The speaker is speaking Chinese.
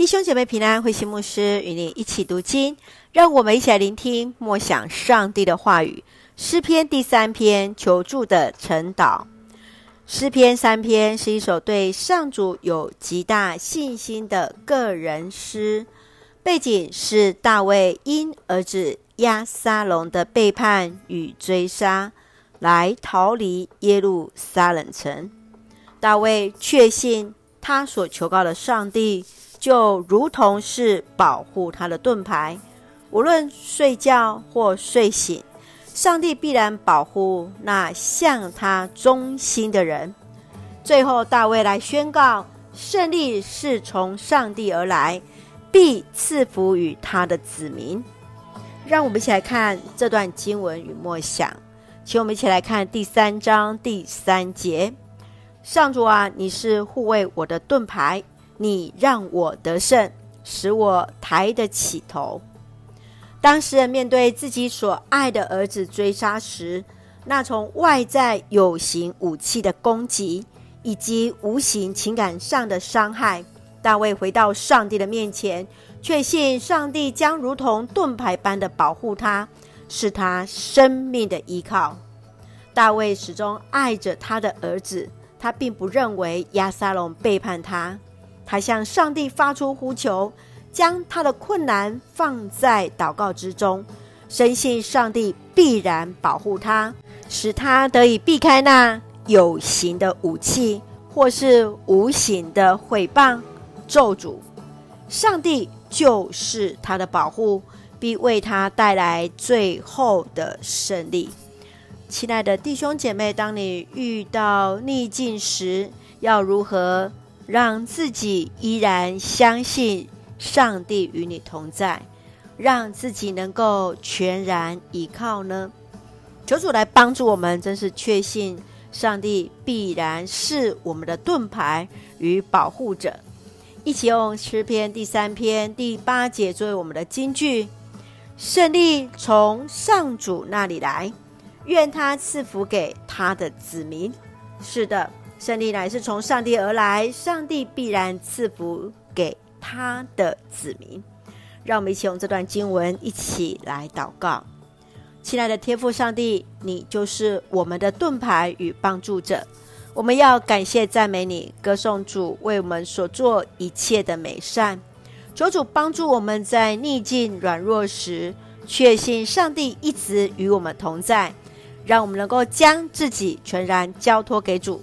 弟兄姐妹平安，慧心牧师与你一起读经，让我们一起来聆听默想上帝的话语。诗篇第三篇，求助的晨祷。诗篇三篇是一首对上主有极大信心的个人诗，背景是大卫因儿子押沙龙的背叛与追杀，来逃离耶路撒冷城。大卫确信他所求告的上帝。就如同是保护他的盾牌，无论睡觉或睡醒，上帝必然保护那向他忠心的人。最后，大卫来宣告，胜利是从上帝而来，必赐福于他的子民。让我们一起来看这段经文与默想，请我们一起来看第三章第三节：上主啊，你是护卫我的盾牌。你让我得胜，使我抬得起头。当时人面对自己所爱的儿子追杀时，那从外在有形武器的攻击，以及无形情感上的伤害，大卫回到上帝的面前，确信上帝将如同盾牌般的保护他，是他生命的依靠。大卫始终爱着他的儿子，他并不认为押沙龙背叛他。他向上帝发出呼求，将他的困难放在祷告之中，深信上帝必然保护他，使他得以避开那有形的武器，或是无形的毁谤咒诅。上帝就是他的保护，必为他带来最后的胜利。亲爱的弟兄姐妹，当你遇到逆境时，要如何让自己依然相信上帝与你同在，让自己能够全然依靠呢？求主来帮助我们，真是确信上帝必然是我们的盾牌与保护者。一起用诗篇第三篇第八节作为我们的金句：胜利从上主那里来，愿他赐福给他的子民。是的。胜利乃是从上帝而来，上帝必然赐福给他的子民。让我们一起用这段经文一起来祷告。亲爱的天父上帝，你就是我们的盾牌与帮助者。我们要感谢赞美你，歌颂主为我们所做一切的美善。求主帮助我们在逆境软弱时，确信上帝一直与我们同在，让我们能够将自己全然交托给主。